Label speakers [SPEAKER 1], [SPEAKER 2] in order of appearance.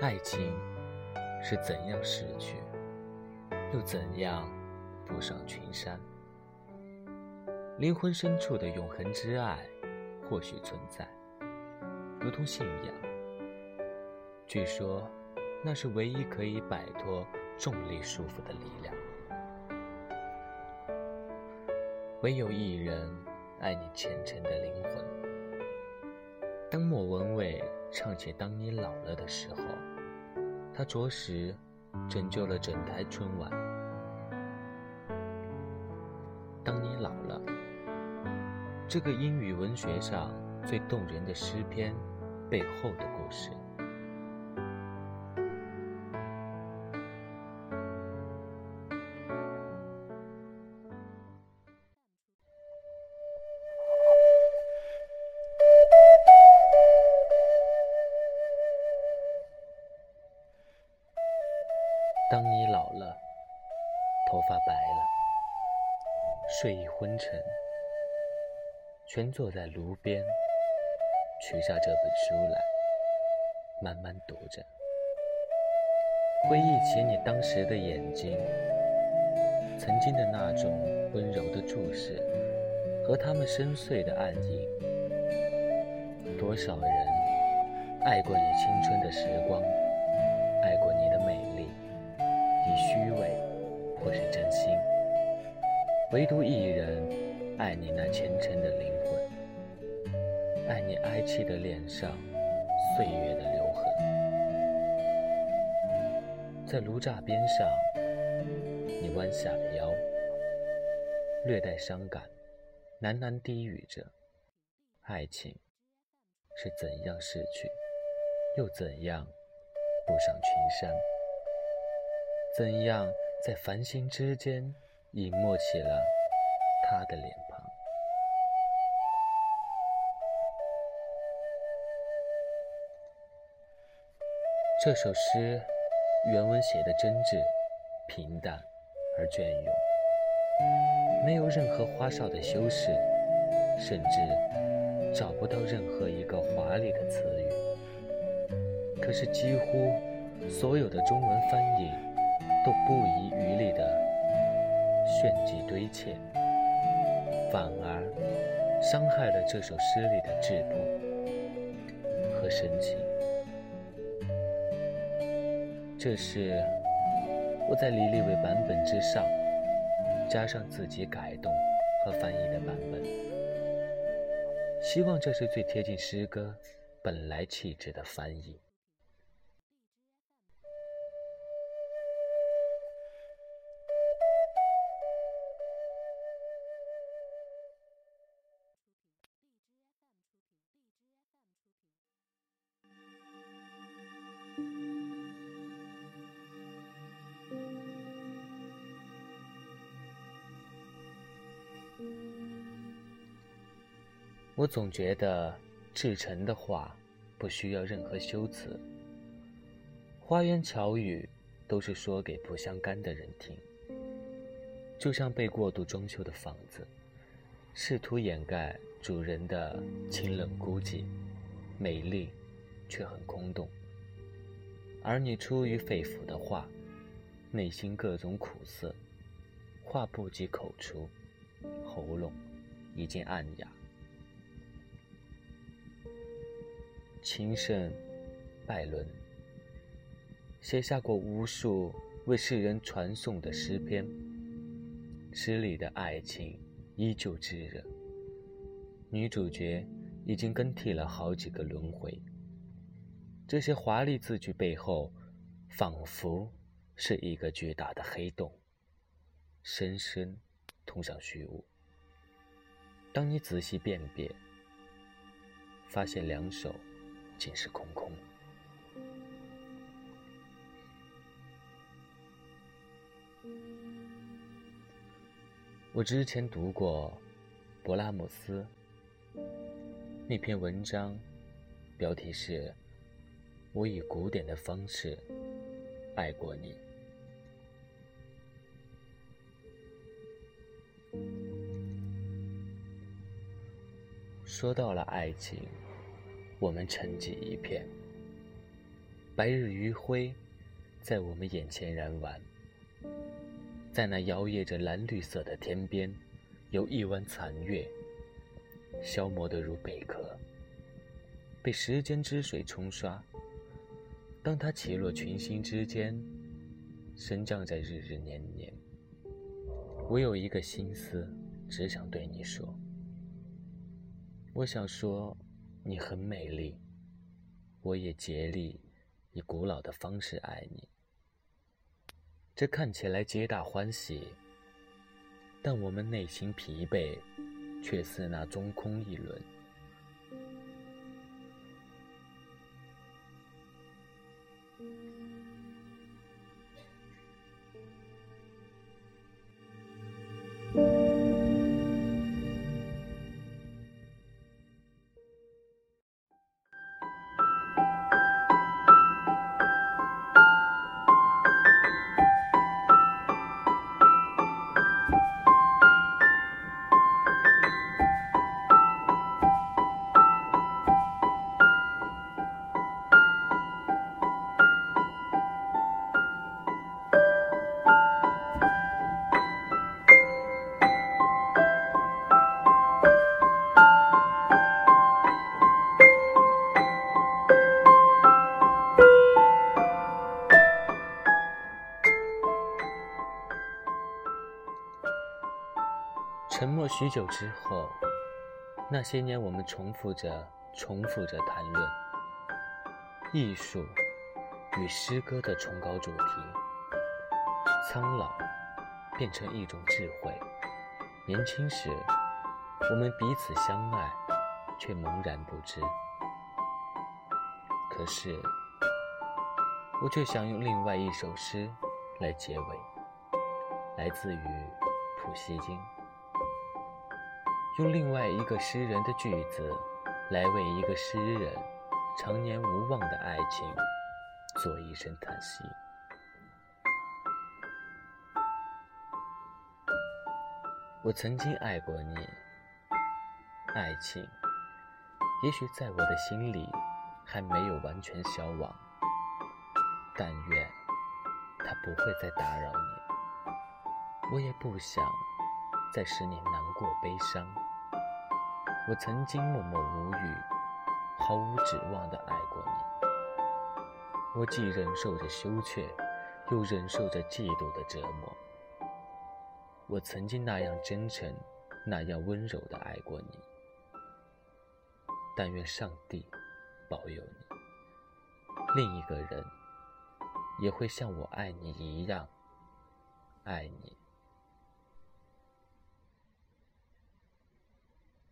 [SPEAKER 1] 爱情是怎样逝去，又怎样步上群山？灵魂深处的永恒之爱，或许存在，如同信仰。据说，那是唯一可以摆脱重力束缚的力量。唯有一人爱你虔诚的灵魂。当莫文蔚唱起《当你老了》的时候，他着实拯救了整台春晚。当你老了，这个英语文学上最动人的诗篇背后的故事。当你老了，头发白了，睡意昏沉，全坐在炉边，取下这本书来，慢慢读着，回忆起你当时的眼睛，曾经的那种温柔的注视，和他们深邃的暗影。多少人爱过你青春的时光，唯独一人爱你那虔诚的灵魂，爱你哀戚的脸上岁月的留痕。在炉栅边上，你弯下了腰，略带伤感，喃喃低语着：“爱情是怎样逝去，又怎样步上群山。”怎样在繁星之间隐没起了他的脸庞？这首诗原文写的真挚、平淡而隽永，没有任何花哨的修饰，甚至找不到任何一个华丽的词语。可是，几乎所有的中文翻译。都不遗余力地炫技堆砌，反而伤害了这首诗里的质朴和深情。这是我在李立伟版本之上加上自己改动和翻译的版本，希望这是最贴近诗歌本来气质的翻译。我总觉得至诚的话不需要任何修辞，花言巧语都是说给不相干的人听，就像被过度装修的房子，试图掩盖主人的清冷孤寂，美丽却很空洞。而你出于肺腑的话，内心各种苦涩，话不及口出，喉咙已经暗哑。情圣拜伦写下过无数为世人传颂的诗篇，诗里的爱情依旧炙热，女主角已经更替了好几个轮回。这些华丽字句背后，仿佛是一个巨大的黑洞，深深通向虚无。当你仔细辨别，发现两手。竟是空空。我之前读过勃拉姆斯那篇文章，标题是《我以古典的方式爱过你》。说到了爱情。我们沉寂一片，白日余晖在我们眼前燃完，在那摇曳着蓝绿色的天边，有一弯残月，消磨得如贝壳，被时间之水冲刷。当它起落群星之间，升降在日日年年。我有一个心思，只想对你说。我想说，你很美丽。我也竭力以古老的方式爱你。这看起来皆大欢喜，但我们内心疲惫，却似那中空一轮。沉默许久之后，那些年我们重复着、重复着谈论艺术与诗歌的崇高主题。苍老变成一种智慧。年轻时，我们彼此相爱，却茫然不知。可是，我却想用另外一首诗来结尾，来自于普希金。用另外一个诗人的句子，来为一个诗人常年无望的爱情做一声叹息。我曾经爱过你，爱情也许在我的心里还没有完全消亡。但愿它不会再打扰你，我也不想再使你难过悲伤。我曾经默默无语、毫无指望地爱过你。我既忍受着羞怯，又忍受着嫉妒的折磨。我曾经那样真诚、那样温柔地爱过你。但愿上帝保佑你，另一个人也会像我爱你一样爱你。